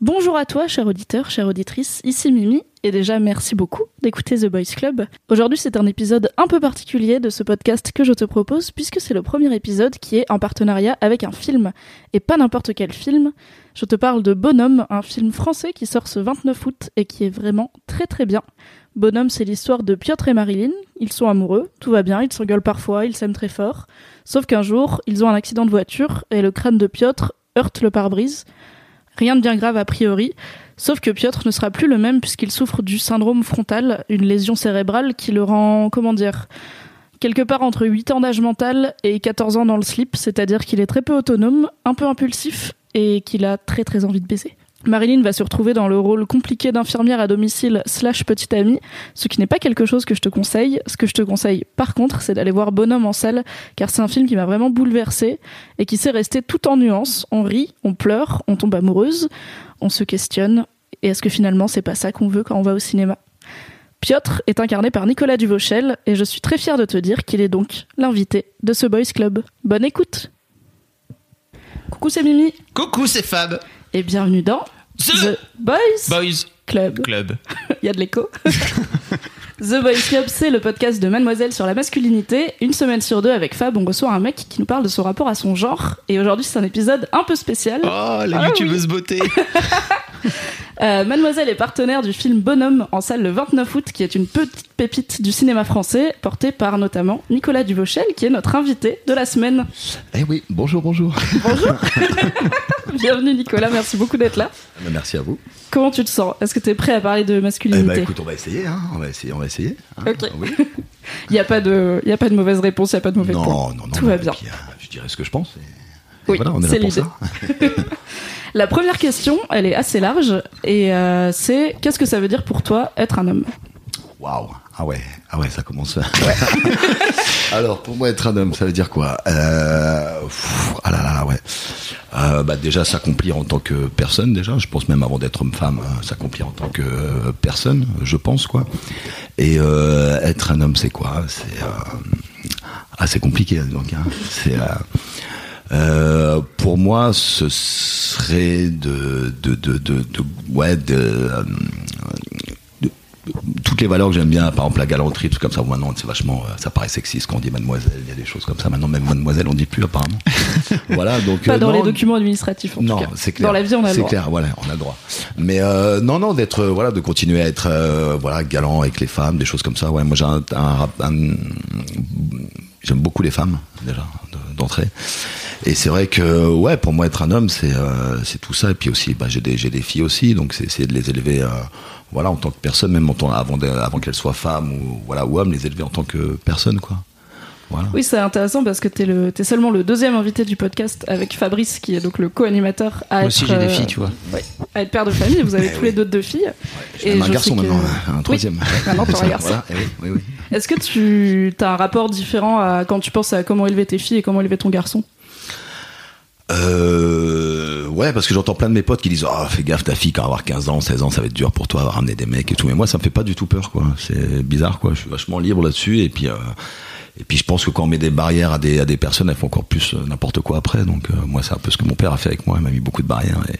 Bonjour à toi, cher auditeur, chère auditrice, ici Mimi, et déjà merci beaucoup d'écouter The Boys Club. Aujourd'hui c'est un épisode un peu particulier de ce podcast que je te propose, puisque c'est le premier épisode qui est en partenariat avec un film, et pas n'importe quel film. Je te parle de Bonhomme, un film français qui sort ce 29 août et qui est vraiment très très bien. Bonhomme, c'est l'histoire de Piotr et Marilyn. Ils sont amoureux, tout va bien, ils s'engueulent parfois, ils s'aiment très fort. Sauf qu'un jour, ils ont un accident de voiture et le crâne de Piotr heurte le pare-brise. Rien de bien grave a priori, sauf que Piotr ne sera plus le même puisqu'il souffre du syndrome frontal, une lésion cérébrale qui le rend, comment dire, quelque part entre 8 ans d'âge mental et 14 ans dans le slip, c'est-à-dire qu'il est très peu autonome, un peu impulsif et qu'il a très très envie de baiser. Marilyn va se retrouver dans le rôle compliqué d'infirmière à domicile slash petite amie, ce qui n'est pas quelque chose que je te conseille. Ce que je te conseille par contre, c'est d'aller voir Bonhomme en salle, car c'est un film qui m'a vraiment bouleversée et qui sait rester tout en nuances. On rit, on pleure, on tombe amoureuse, on se questionne. Et est-ce que finalement c'est pas ça qu'on veut quand on va au cinéma? Piotr est incarné par Nicolas Duvauchel et je suis très fière de te dire qu'il est donc l'invité de ce Boys Club. Bonne écoute Coucou c'est Mimi Coucou, c'est Fab. Et bienvenue dans The, Boys Boys Club. Club. Il y a de l'écho. The Boys Club, c'est le podcast de Mademoiselle sur la masculinité. Une semaine sur deux, avec Fab, on reçoit un mec qui nous parle de son rapport à son genre. Et aujourd'hui, c'est un épisode un peu spécial. Oh, la Ah youtubeuse beauté. Euh, Mademoiselle est partenaire du film Bonhomme en salle le 29 août, qui est une petite pépite du cinéma français, porté par notamment Nicolas Duvauchel, qui est notre invité de la semaine. Eh oui, bonjour, bonjour. Bonjour. Bienvenue Nicolas, merci beaucoup d'être là. Merci à vous. Comment tu te sens? Est-ce que tu es prêt à parler de Eh masculinité ben, écoute, on va essayer, hein. On va essayer, on va essayer. hein. Oui. Il n'y a, pas de- il y a pas de mauvaise réponse, il n'y a pas de mauvais Non, point. non, non. Tout va bien. puis, euh, je dirais ce que je pense. et- Oui, voilà, on est c'est là pour ça. La première question, elle est assez large, et euh, c'est qu'est-ce que ça veut dire pour toi être un homme? Waouh. Ah ouais, ah ouais, ça commence. Alors, pour moi, être un homme, ça veut dire quoi? Euh... pff, Ah là là là, ouais. Euh, bah déjà, s'accomplir en tant que personne, déjà. Je pense même avant d'être homme-femme, euh, s'accomplir en tant que euh, personne, je pense, quoi. Et euh, être un homme, c'est quoi? C'est euh... ah, c'est compliqué, donc. Hein. C'est euh, pour moi, ce serait de, de, de, de, de- ouais, de- toutes les valeurs que j'aime bien, par exemple la galanterie, tout comme ça. Maintenant, c'est vachement, euh, ça paraît sexiste quand on dit mademoiselle. Il y a des choses comme ça. Maintenant, même mademoiselle, on dit plus apparemment. voilà, donc Pas euh, dans non, les documents administratifs, en non, c'est clair. Dans la vie, on a le C'est droit. clair, voilà, on a le droit. Mais euh, non, non, d'être, voilà, de continuer à être, euh, voilà, galant avec les femmes, des choses comme ça. Ouais, moi j'ai un, un rap- un- j'aime beaucoup les femmes déjà de- d'entrée. Et c'est vrai que, ouais, pour moi être un homme, c'est, c'est tout ça. Et puis aussi, bah, j'ai des, j'ai des filles aussi, donc c'est essayer de les élever, voilà, en tant que personne, même en tant- avant, avant qu'elles soient femmes ou voilà ou hommes, les élever en tant que personne, quoi. Voilà. Oui, c'est intéressant parce que t'es le, t'es seulement le deuxième invité du podcast avec Fabrice, qui est donc le co-animateur à Moi être, aussi, j'ai des euh, filles, tu vois. ouais, à être père de famille. Vous avez Eh tous les deux deux filles. Même un je garçon que- maintenant, un troisième. Oui, maintenant t'as un garçon. Voilà, eh oui, oui, oui. Est-ce que tu as un rapport différent à quand tu penses à comment élever tes filles et comment élever ton garçon? Euh, ouais, parce que j'entends plein de mes potes qui disent Ah, fais gaffe, ta fille, quand avoir 15 ans, 16 ans, ça va être dur pour toi, ramener des mecs et tout. Mais moi, ça me fait pas du tout peur, quoi. C'est bizarre, quoi. Je suis vachement libre là-dessus. Et puis, euh, et puis, je pense que quand on met des barrières à des, à des personnes, elles font encore plus euh, n'importe quoi après. Donc, euh, moi, c'est un peu ce que mon père a fait avec moi. Il m'a mis beaucoup de barrières et,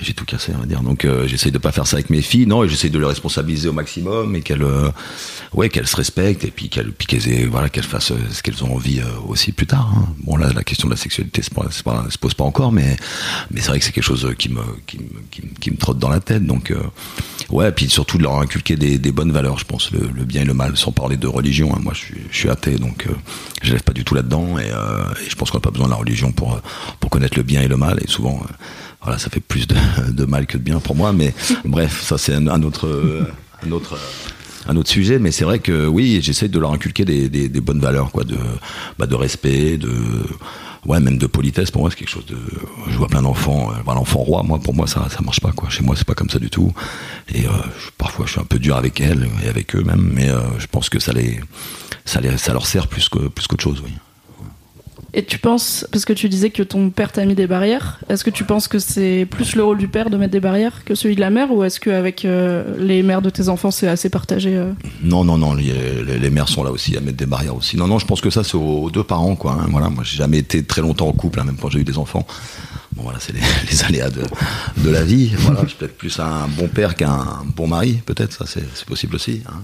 j'ai tout cassé, on va dire. Donc, euh, j'essaye de pas faire ça avec mes filles. Non, j'essaye de les responsabiliser au maximum et qu'elles, ouais, qu'elles se respectent et puis qu'elles, puis qu'elles voilà, qu'elles fassent ce qu'elles ont envie aussi plus tard. hein. Bon, là, la question de la sexualité c'est pas, pas, se pose pas encore, mais, mais c'est vrai que c'est quelque chose qui me, qui me, qui me, trotte dans la tête. Donc, ouais, et puis surtout de leur inculquer des, bonnes valeurs, je pense, le, bien et le mal, sans parler de religion. hein. Moi, je suis athée, donc euh, je lève pas du tout là-dedans, et, euh, et je pense qu'on n'a pas besoin de la religion pour, euh, pour connaître le bien et le mal, et souvent, voilà, ça fait plus de, de mal que de bien pour moi, mais bref, ça c'est un, un autre, un autre. un autre sujet, mais c'est vrai que oui, j'essaie de leur inculquer des, des, des bonnes valeurs, quoi, de, bah, de respect, de, ouais, même de politesse, pour moi, c'est quelque chose de. Je vois plein d'enfants, euh, l'enfant roi, moi, pour moi, ça, ça marche pas, quoi. Chez moi, c'est pas comme ça du tout. Et euh, je- parfois, je suis un peu dur avec elles et avec eux même, mais euh, je pense que ça les, ça les, ça leur sert plus que plus qu'autre chose, oui. Et tu penses, parce que tu disais que ton père t'a mis des barrières, est-ce que tu penses que c'est plus le rôle du père de mettre des barrières que celui de la mère, ou est-ce qu'avec euh, les mères de tes enfants, c'est assez partagé euh? Non, non, non, les, les- les mères sont là aussi à mettre des barrières aussi. Non, non, je pense que ça, c'est aux, aux deux parents, quoi. hein. Voilà, moi, j'ai jamais été très longtemps en couple, hein, même quand j'ai eu des enfants. Bon, voilà, c'est les, les aléas de, la vie. Voilà, je suis peut-être plus un bon père qu'un bon mari, peut-être, ça, c'est possible aussi. hein.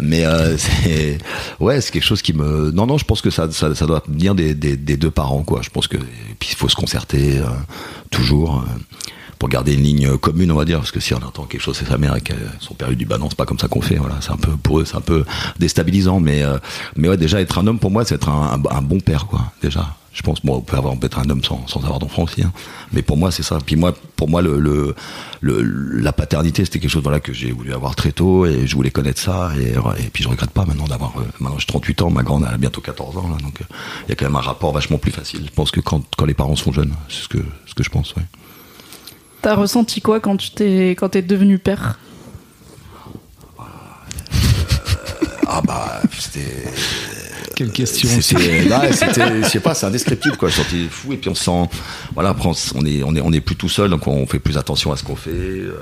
Mais euh, c'est, ouais, c'est quelque chose qui me. Non, non, je pense que ça, ça, ça doit venir des, des, deux parents, quoi. Je pense que, puis il faut se concerter euh, toujours. euh, pour garder une ligne commune, on va dire, parce que si on entend quelque chose, c'est sa mère et que son père lui dit bah non, c'est pas comme ça qu'on fait. Voilà, c'est un peu pour eux, c'est un peu déstabilisant, mais euh, mais ouais, déjà être un homme pour moi, c'est être un, un, un bon père, quoi. Déjà, je pense, bon, on peut avoir on peut être un homme sans, sans avoir d'enfant aussi, hein. mais pour moi c'est ça. Puis moi, pour moi, le, le, le- la paternité, c'était quelque chose voilà que j'ai voulu avoir très tôt et je voulais connaître ça et, et puis je regrette pas maintenant d'avoir. euh, maintenant j'ai 38 ans, ma grande a bientôt 14 ans là, donc euh, il y a quand même un rapport vachement plus facile. Je pense que quand quand les parents sont jeunes, c'est ce que ce que je pense. Ouais. T'as ressenti quoi quand tu t'es quand t'es devenu père? Ah bah c'était Quelle question c'était là, c'était je sais pas c'est indescriptible quoi. Je sentais fou et puis on se sent voilà après on, est on est on est plus tout seul donc on fait plus attention à ce qu'on fait euh,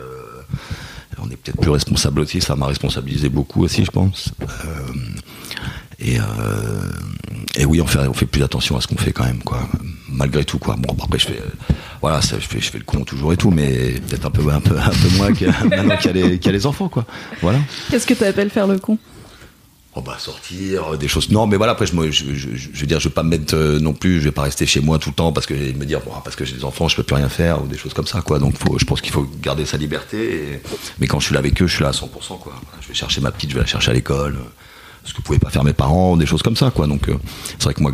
on est peut-être plus responsable aussi ça m'a responsabilisé beaucoup aussi je pense. Euh, et euh, et oui on fait on fait plus attention à ce qu'on fait quand même quoi. Malgré tout quoi. Bon après je fais euh, voilà ça, je fais je fais le con toujours et tout mais peut-être un peu un peu un peu moins que maintenant qu'il y a les qu'il y a les enfants quoi. Voilà. Qu'est-ce que t'appelles faire le con? Sortir, euh, des choses. Non, mais voilà. Après, je, je, je, je veux dire, je vais pas me mettre euh, non plus. Je vais pas rester chez moi tout le temps parce que me dire bon, parce que j'ai des enfants, je peux plus rien faire ou des choses comme ça, quoi. Donc, faut, je pense qu'il faut garder sa liberté. mais quand je suis là avec eux, je suis là à 100%, quoi. Je vais chercher ma petite, je vais la chercher à l'école. euh, Ce que pouvaient pas faire mes parents, des choses comme ça, quoi. Donc, c'est vrai que moi,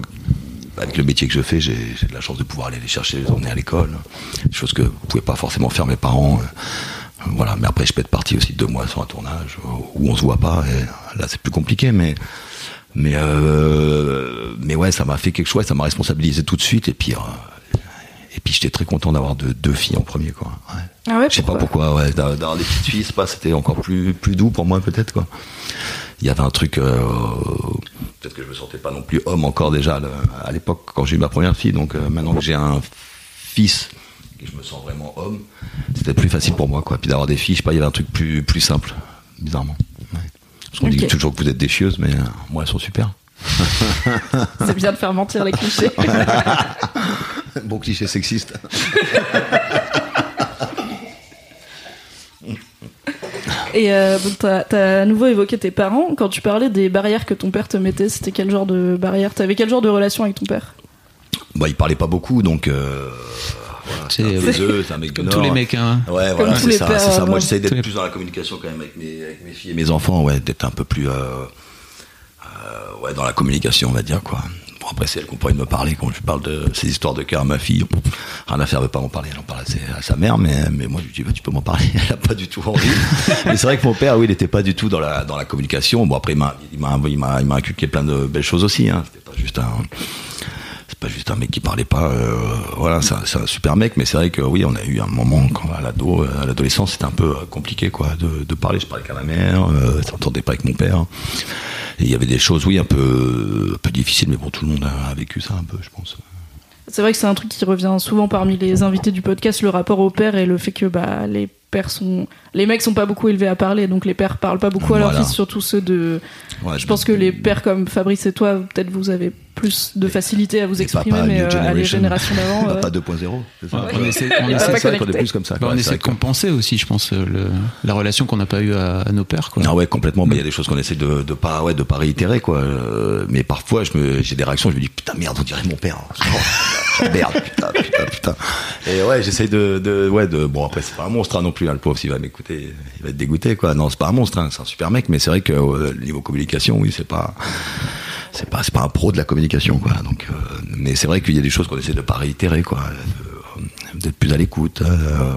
avec le métier que je fais, j'ai de la chance de pouvoir aller les chercher, les emmener à l'école. Des choses que pouvaient pas forcément faire mes parents. Voilà, mais après je peux être parti aussi deux mois sur un tournage où on se voit pas et là c'est plus compliqué mais mais euh, mais ouais ça m'a fait quelque chose, ça m'a responsabilisé tout de suite et puis euh, et puis j'étais très content d'avoir deux, deux filles en premier quoi. Ouais. Ah ouais Je sais pas pourquoi, ouais, d'a- d'avoir des petites filles, c'est pas, c'était encore plus, plus doux pour moi peut-être quoi. Il y avait un truc, euh, peut-être que je me sentais pas non plus homme encore déjà à l'époque quand j'ai eu ma première fille, donc maintenant que j'ai un fils et je me sens vraiment homme, c'était plus facile pour moi quoi. Puis d'avoir des filles, je sais pas, il y avait un truc plus, plus simple, bizarrement. Ouais. Parce qu'on dit toujours que vous êtes des chieuses, mais euh, moi elles sont super. C'est bien de faire mentir les clichés. bon cliché sexiste. Et euh, t'as t'as à nouveau évoqué tes parents. Quand tu parlais des barrières que ton père te mettait, c'était quel genre de barrières? T'avais quel genre de relation avec ton père? Bah, il parlait pas beaucoup, donc. Euh, voilà, c'est un C'est- taiseux, c'est un mec du Comme Nord. tous les mecs, hein. Ouais, Comme voilà, c'est ça, pères, c'est ça. euh, Moi, j'essaie d'être les- plus dans la communication quand même avec mes, avec mes filles et mes enfants, ouais, d'être un peu plus, euh, euh, ouais, dans la communication, on va dire, quoi. Bon, après, c'est elle qu'on pourrait me parler quand je parle de ces histoires de cœur à ma fille. Rien à faire, elle veut pas m'en parler. Elle en parle à, ses- à sa mère, mais, mais moi, je lui dis, bah, tu peux m'en parler. Elle a pas du tout envie. mais c'est vrai que mon père, oui, il était pas du tout dans la, dans la communication. Bon, après, il m'a, il m'a, il m'a, il m'a inculqué plein de belles choses aussi, hein. C'était pas juste un, c'est pas juste un mec qui parlait pas. euh, voilà, c'est un, super mec, mais c'est vrai que oui, on a eu un moment quand à l'ado, à l'adolescence, c'était un peu euh, compliqué quoi, de, de parler. Je parlais qu'à ma mère, euh, ça s'entendait pas avec mon père. Et il y avait des choses, oui, un peu, un peu difficiles, mais bon, tout le monde a, a vécu ça un peu, je pense. C'est vrai que c'est un truc qui revient souvent parmi les invités du podcast, le rapport au père et le fait que bah, les pères sont. Les mecs sont pas beaucoup élevés à parler, donc les pères parlent pas beaucoup à leurs fils, surtout ceux de. Ouais, Je pense que les pères comme Fabrice et toi, peut-être vous avez plus de facilité à vous exprimer, mais euh, à les générations d'avant. euh, Pas 2.0, c'est ça Ouais, on essaie- on plus comme ça. Bah, on vrai de que- compenser aussi, je pense, le- la relation qu'on n'a pas eue à, à nos pères. Quoi. Ah ouais, complètement. Mais il y a des choses qu'on essaie de, de pas, ouais, de pas réitérer, quoi. Euh, mais parfois, je me, j'ai des réactions, je me dis, putain, merde, on dirait mon père. Oh, merde, putain, putain, putain. Et ouais, j'essaie de, de, ouais, de, bon, après, c'est pas un monstre, hein, non plus, hein, le pauvre, s'il va m'écouter, il va être dégoûté, quoi. Non, c'est pas un monstre, hein, c'est un super mec, mais c'est vrai que, euh, niveau communication, oui, c'est pas, c'est pas, pas un pro de la communication, quoi. Donc, euh, mais c'est vrai qu'il y a des choses qu'on essaie de pas réitérer, quoi. de- D'être plus à l'écoute, euh,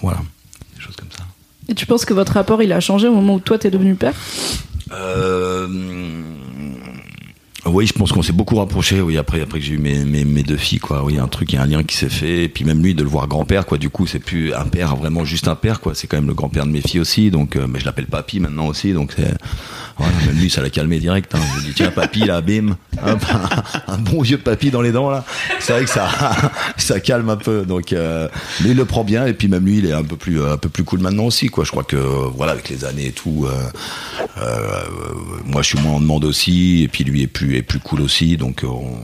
voilà. Des choses comme ça. Et tu penses que votre rapport il a changé au moment où toi t'es devenu père? Euh, Oui, je pense qu'on s'est beaucoup rapproché. Oui, après, après que j'ai eu mes, mes, mes, deux filles, quoi. Oui, un truc, il y a un lien qui s'est fait. Et puis même lui, de le voir grand-père, quoi. Du coup, c'est plus un père, vraiment juste un père, quoi. C'est quand même le grand-père de mes filles aussi. Donc, euh, mais je l'appelle papy maintenant aussi. Donc, c'est même lui, ça l'a calmé direct. Hein. Je lui dis tiens, papy, là, bim, un, bon vieux papy dans les dents là. C'est vrai que ça, ça calme un peu. Donc, euh, mais il le prend bien. Et puis même lui, il est un peu plus, un peu plus cool maintenant aussi, quoi. Je crois que voilà, avec les années et tout, euh, moi, je suis moins en demande aussi. Et puis lui est plus, est plus cool aussi. Donc, on,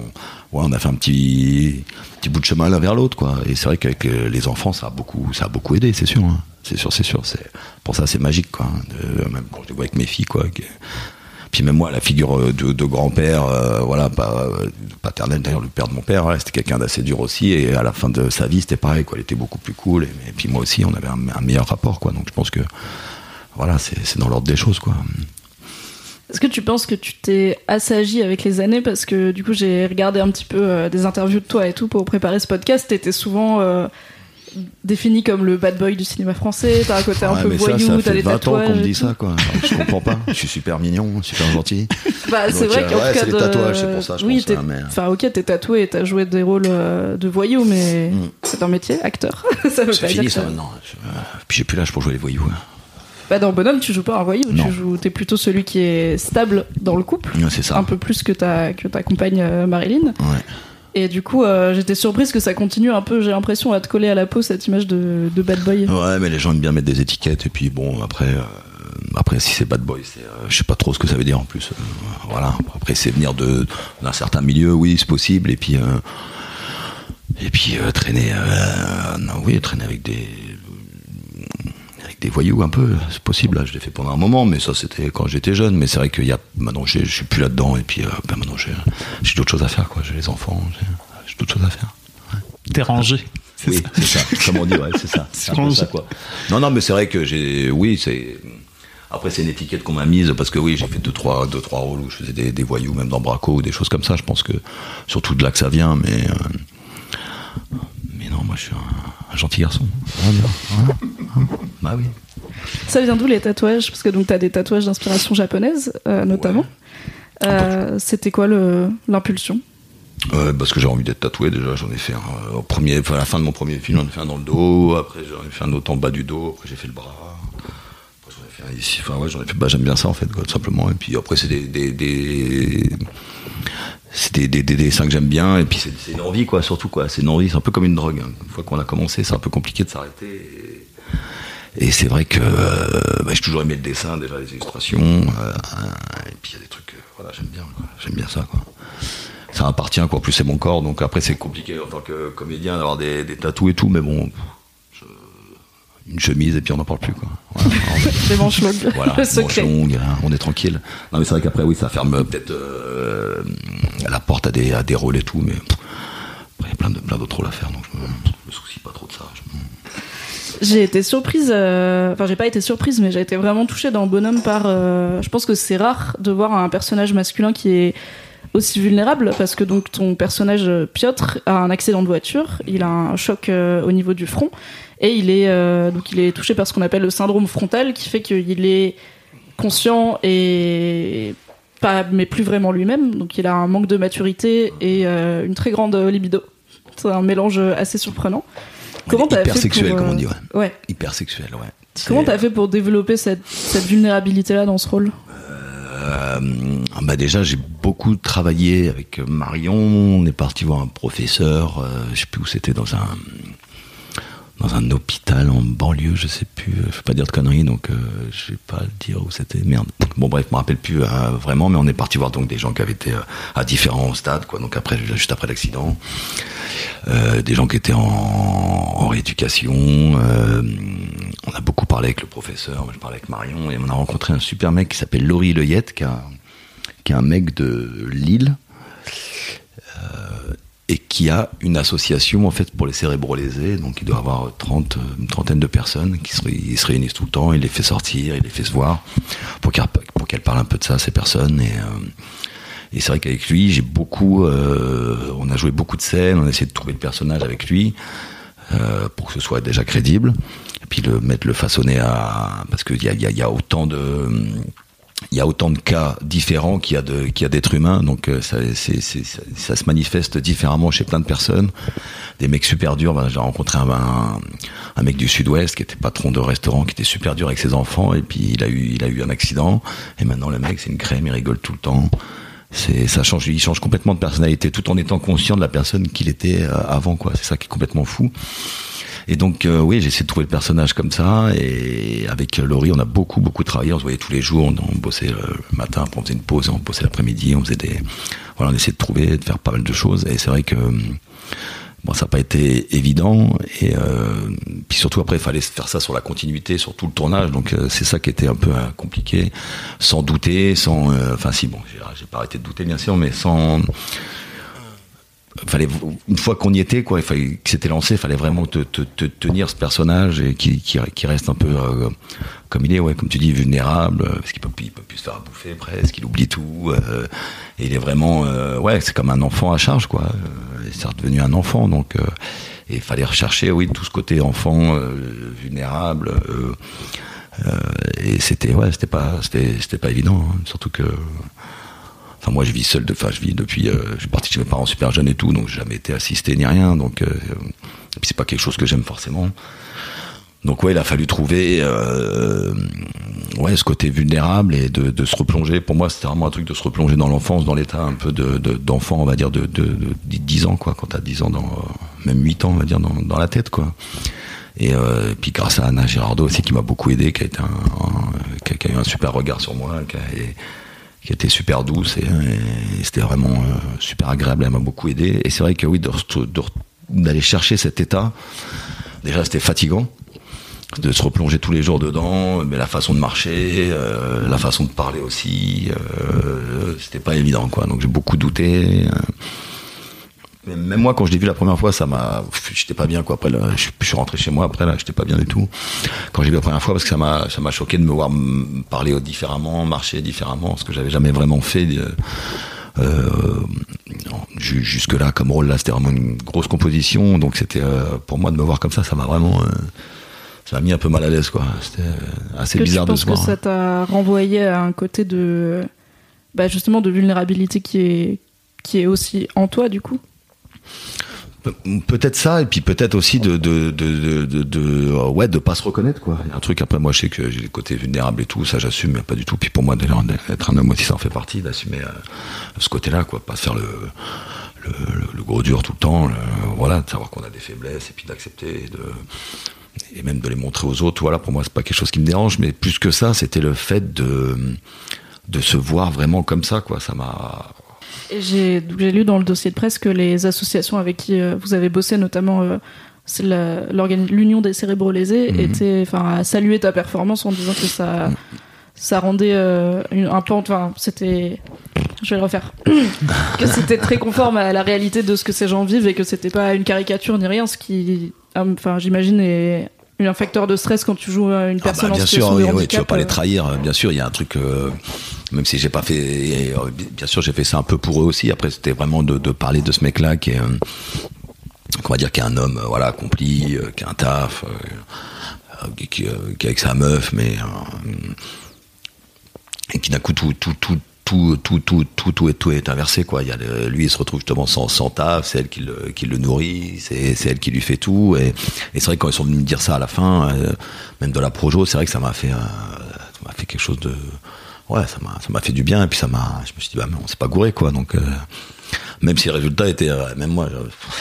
ouais, on a fait un petit, petit bout de chemin l'un vers l'autre, quoi. Et c'est vrai qu'avec les enfants, ça a beaucoup, ça a beaucoup aidé, c'est sûr. Hein. C'est sûr, c'est sûr. C'est pour ça, c'est magique, quoi. De, même quand je les vois avec mes filles, quoi. Puis même moi, la figure de, de grand-père, euh, voilà, pas paternel d'ailleurs, le père de mon père, ouais, c'était quelqu'un d'assez dur aussi. Et à la fin de sa vie, c'était pareil, quoi. Il était beaucoup plus cool. Et, puis moi aussi, on avait un, meilleur rapport, quoi. Donc je pense que, voilà, c'est dans l'ordre des choses, quoi. Est-ce que tu penses que tu t'es assagi avec les années? Parce que du coup, j'ai regardé un petit peu euh, des interviews de toi et tout pour préparer ce podcast. T'étais souvent euh, défini comme le bad boy du cinéma français. T'as un côté un ouais, peu voyou, ça, ça t'as fait des 20 ans tatouages. qu'on me dit ça, quoi. Alors, je comprends pas. Je suis super mignon, super gentil. Bah, c'est vrai euh, qu'en ouais, tout cas, de- tatouages, c'est pour ça, je oui, pense, hein, mais- enfin, ok, t'es tatoué et t'as joué des rôles euh, de voyou, mais Mm. c'est un métier, acteur. ça veut pas fini dire ça que- maintenant. Euh, Puis j'ai plus l'âge pour jouer les voyous. hein. Bah, dans Bonhomme, tu joues pas un voyou, Non. tu joues, t'es plutôt celui qui est stable dans le couple, Ouais, c'est ça. un peu plus que ta, que ta compagne euh, Marilyn. Ouais. Et du coup, euh, j'étais surprise que ça continue un peu, j'ai l'impression, à te coller à la peau cette image de, bad boy. Ouais, mais les gens aiment bien mettre des étiquettes. Et puis bon, après, euh, après si c'est bad boy, c'est, euh, je sais pas trop ce que ça veut dire en plus. Voilà. Après, c'est venir de d'un certain milieu, oui, c'est possible. Et puis, et puis traîner, non, oui, traîner avec des des voyous un peu, c'est possible. Là, je l'ai fait pendant un moment, mais ça c'était quand j'étais jeune. Mais c'est vrai qu'il y a maintenant, j'ai- je suis plus là-dedans. Et puis, euh, ben, maintenant, j'ai d'autres choses à faire. Quoi. J'ai les enfants, j'ai d'autres choses à faire. Rangé. C'est Oui, ça. c'est ça. Comme on dit, ouais, c'est ça. C'est ça, quoi. Non, non, mais c'est vrai que j'ai, oui, c'est. Après, c'est une étiquette qu'on m'a mise parce que oui, j'ai fait deux trois, deux trois rôles où je faisais des, des voyous, même dans Braco ou des choses comme ça. Je pense que surtout de là que ça vient, mais euh, mais non, moi, je suis un, un gentil garçon. Voilà, voilà. Bah oui. Ça vient d'où les tatouages? Parce que donc t'as des tatouages d'inspiration japonaise, euh, notamment. Euh, C'était quoi l'impulsion? Euh, parce que j'ai envie d'être tatoué déjà, j'en ai fait un au premier, enfin, à la fin de mon premier film, j'en ai fait un dans le dos, après j'en ai fait un autre en bas du dos, après j'ai fait le bras, après j'en ai fait un ici, enfin ouais, j'en ai fait, bah j'aime bien ça en fait, quoi, tout simplement, et puis après c'est des, des, des c'est des, des, des dessins que j'aime bien, et puis c'est une envie quoi, surtout quoi, c'est une envie, c'est un peu comme une drogue, hein. une fois qu'on a commencé, c'est un peu compliqué de s'arrêter, et, c'est vrai que euh, bah, j'ai toujours aimé le dessin, déjà les illustrations, euh, et puis il y a des trucs, euh, voilà, j'aime bien, j'aime bien ça quoi ça appartient quoi. En plus c'est mon corps, donc après c'est compliqué en tant que comédien d'avoir des, des tatous et tout, mais bon, une chemise et puis on n'en parle plus quoi. Voilà, Les manches longues, voilà, le manches longues, hein, on est tranquille. Non mais c'est vrai qu'après oui, ça ferme euh, peut-être euh, la porte à des, à des rôles et tout, mais pff, après il y a plein de plein d'autres rôles à faire, donc je me, je me soucie pas trop de ça. Je J'ai été surprise, euh, enfin j'ai pas été surprise, mais j'ai été vraiment touchée dans Bonhomme par. euh, je pense que c'est rare de voir un personnage masculin qui est aussi vulnérable parce que donc ton personnage Piotr a un accident de voiture, il a un choc au niveau du front et il est euh, donc il est touché par ce qu'on appelle le syndrome frontal qui fait qu'il est conscient et pas mais plus vraiment lui-même donc il a un manque de maturité et euh, une très grande libido. C'est un mélange assez surprenant. Comment t'as hyper fait sexuel pour, comme on euh, dit, ouais. Ouais. Hyper sexuel, ouais. Comment t'as fait pour développer cette, cette vulnérabilité-là dans ce rôle? Euh, bah déjà, j'ai beaucoup travaillé avec Marion. On est parti voir un professeur. euh, je sais plus où c'était dans un dans un hôpital en banlieue. Je sais plus. euh, Je vais pas dire de conneries, donc euh, je vais pas dire où c'était. Merde. Bon bref, je me rappelle plus euh, vraiment, mais on est parti voir donc des gens qui avaient été euh, à différents stades, quoi. Donc après, juste après l'accident, des gens qui étaient en, rééducation. on a beaucoup parlé avec le professeur, je parlais avec Marion, et on a rencontré un super mec qui s'appelle Laurie Leyette, qui, est un mec de Lille, et qui a une association en fait pour les cérébrolésés, donc il doit avoir 30, euh, une trentaine de personnes qui se, réunissent tout le temps, il les fait sortir, il les fait se voir, pour qu'elles qu'elles parlent un peu de ça, ces personnes, et... euh, et c'est vrai qu'avec lui, j'ai beaucoup, euh, on a joué beaucoup de scènes, on a essayé de trouver le personnage avec lui pour que ce soit déjà crédible, et puis le mettre le façonner à, parce qu'il y a, y, a, y a autant de, il y a autant de cas différents qu'il y a de qu'il y a d'êtres humains, donc euh, ça, c'est, c'est, ça, se manifeste différemment chez plein de personnes. Des mecs super durs. Ben, j'ai rencontré un, un, un mec du Sud-Ouest qui était patron de restaurant, qui était super dur avec ses enfants, et puis il a eu il a eu un accident, et maintenant le mec c'est une crème, il rigole tout le temps. C'est ça change, il change complètement de personnalité, tout en étant conscient de la personne qu'il était euh, avant, quoi. C'est ça qui est complètement fou. Et donc euh, oui, j'ai essayé de trouver le personnage comme ça. Et avec Laurie, on a beaucoup beaucoup travaillé. On se voyait tous les jours. On, bossait le matin, on faisait une pause, on bossait l'après-midi. On faisait des voilà, on essayait de trouver, de faire pas mal de choses. Et c'est vrai que bon, ça n'a pas été évident. Et euh, puis surtout après, il fallait faire ça sur la continuité, sur tout le tournage. Donc euh, c'est ça qui était un peu euh, compliqué, sans douter, sans. euh, Enfin si bon, j'ai pas arrêté de douter bien sûr, mais sans fallait une fois qu'on y était quoi il fallait que c'était lancé il fallait vraiment te, te, te tenir ce personnage et qui, qui, reste un peu euh, comme il est ouais comme tu dis vulnérable euh, parce qu'il peut il peut plus se faire bouffer presque il oublie tout euh, et il est vraiment euh, ouais c'est comme un enfant à charge quoi euh, c'est redevenu un enfant donc et il fallait rechercher oui tout ce côté enfant vulnérable et c'était ouais c'était pas c'était pas évident hein. surtout que Enfin, moi, je vis seul. De, enfin, je vis depuis. Euh, je suis parti chez mes parents super jeunes et tout, donc j'ai jamais été assisté ni rien. Donc, euh, et c'est pas quelque chose que j'aime forcément. Donc ouais, il a fallu trouver euh, ouais ce côté vulnérable et de, de se replonger. Pour moi, c'était vraiment un truc de se replonger dans l'enfance, dans l'état un peu de de- d'enfant, on va dire de, de, de 10 ans quoi. Quand t'as 10 ans, dans, même 8 ans, on va dire dans, dans la tête quoi. Et euh, puis grâce à Anna Girardot aussi qui m'a beaucoup aidé, qui a été un, qui, a, eu un super regard sur moi, qui a, et- qui était super douce et, c'était vraiment euh, super agréable. Elle m'a beaucoup aidé. Et c'est vrai que oui, d'aller chercher cet état, déjà c'était fatigant de se replonger tous les jours dedans, mais la façon de marcher, euh, la façon de parler aussi, euh, c'était pas évident quoi. Donc j'ai beaucoup douté. Même moi, quand je l'ai vu la première fois, ça m'a, j'étais pas bien quoi. Après, là, je, suis rentré chez moi. Après là, j'étais pas bien du tout. Quand j'ai vu la première fois, parce que ça m'a, ça m'a choqué de me voir parler différemment, marcher différemment, ce que j'avais jamais vraiment fait. euh, euh, ju- jusque là, comme rôle là, c'était vraiment une grosse composition. Donc c'était euh, pour moi de me voir comme ça, ça m'a vraiment, euh, ça m'a mis un peu mal à l'aise quoi. C'était assez que bizarre tu de se que voir. ça t'a renvoyé à un côté de bah justement de vulnérabilité qui est qui est aussi en toi du coup? Pe- Peut-être ça, et puis peut-être aussi de, de, ouais, de pas se reconnaître, quoi. Un truc, après, moi, je sais que j'ai le côté vulnérable et tout, ça, j'assume, mais pas du tout. Puis pour moi, déjà, être un homme aussi, ça en fait partie, d'assumer euh, ce côté-là, quoi. Pas faire le, gros dur tout le temps, voilà, de savoir qu'on a des faiblesses, et puis d'accepter, et même de les montrer aux autres. Voilà, pour moi, c'est pas quelque chose qui me dérange, mais plus que ça, c'était le fait de, de se voir vraiment comme ça, quoi. Ça m'a, j'ai lu dans le dossier de presse que les associations avec qui euh, vous avez bossé, notamment euh, l'Union des cérébraux lésés, Mhm. était, enfin, a salué ta performance en disant que ça, ça rendait euh, une- un pan, enfin, c'était, je vais le refaire, que c'était très conforme à la réalité de ce que ces gens vivent et que c'était pas une caricature ni rien, ce qui, enfin, j'imagine est un facteur de stress quand tu joues à une Ah personne bah, bien en sûr, situation oui, de oui, handicap. tu vas pas les euh, trahir. euh, Bien sûr, il y a un truc. euh, même si j'ai pas fait, bien sûr, j'ai fait ça un peu pour eux aussi. Après, c'était vraiment de, de parler de ce mec-là qui est, on va dire, qui est un homme, voilà, accompli, qui a un taf, euh, qui, qui, qui est avec sa meuf, mais euh, et qui d'un coup tout, tout, tout tout, tout, tout, tout, tout, est, inversé, quoi. Il y a lui, il se retrouve justement sans, sans taf, c'est elle qui le, qui le nourrit, c'est, c'est elle qui lui fait tout. Et, c'est vrai que quand ils sont venus me dire ça à la fin, euh, même de la projo, c'est vrai que ça m'a fait, euh, ça m'a fait quelque chose de, ouais, ça m'a, ça m'a fait du bien. Et puis ça m'a, je me suis dit, bah, mais on s'est pas gouré, quoi. Donc, euh, même si le résultat était, même moi,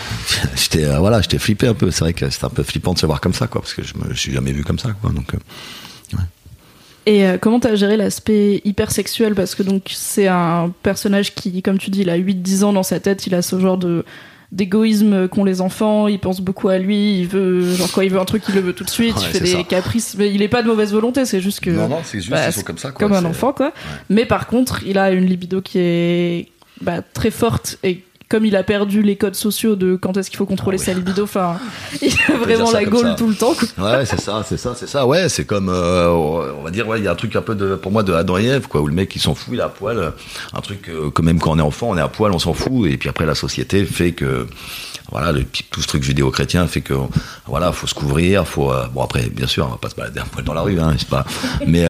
j'étais, voilà, j'étais flippé un peu. C'est vrai que c'était un peu flippant de se voir comme ça, quoi, parce que je me, je suis jamais vu comme ça, quoi. Donc, Et euh, comment t'as géré l'aspect hypersexuel? Parce que donc c'est un personnage qui, comme tu dis, il a 8-10 ans dans sa tête, il a ce genre de d'égoïsme qu'ont les enfants, il pense beaucoup à lui, il veut genre quand il veut un truc, il le veut tout de suite, Ouais, il fait des ça. caprices, mais il est pas de mauvaise volonté, c'est juste que c'est juste, bah, ils c'est sont comme ça, quoi. comme un enfant quoi. Mais par contre, il a une libido qui est bah, très forte et comme il a perdu les codes sociaux de quand est-ce qu'il faut contrôler Ah oui. sa libido, enfin, il a vraiment la gaule tout le temps. quoi. Ouais, c'est ça, c'est ça, c'est ça. Ouais, c'est comme, euh, on va dire, ouais, il y a un truc un peu de, pour moi, de Adam et Ève, quoi, où le mec il s'en fout, il est à poil. Un truc euh, que même quand on est enfant, on est à poil, on s'en fout. Et puis après, la société fait que, voilà, le, tout ce truc judéo-chrétien fait que, voilà, faut se couvrir, faut, euh, bon après, bien sûr, on va pas se balader à poil dans la rue, hein, c'est pas. Mais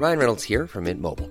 Ryan Reynolds here from Mint Mobile.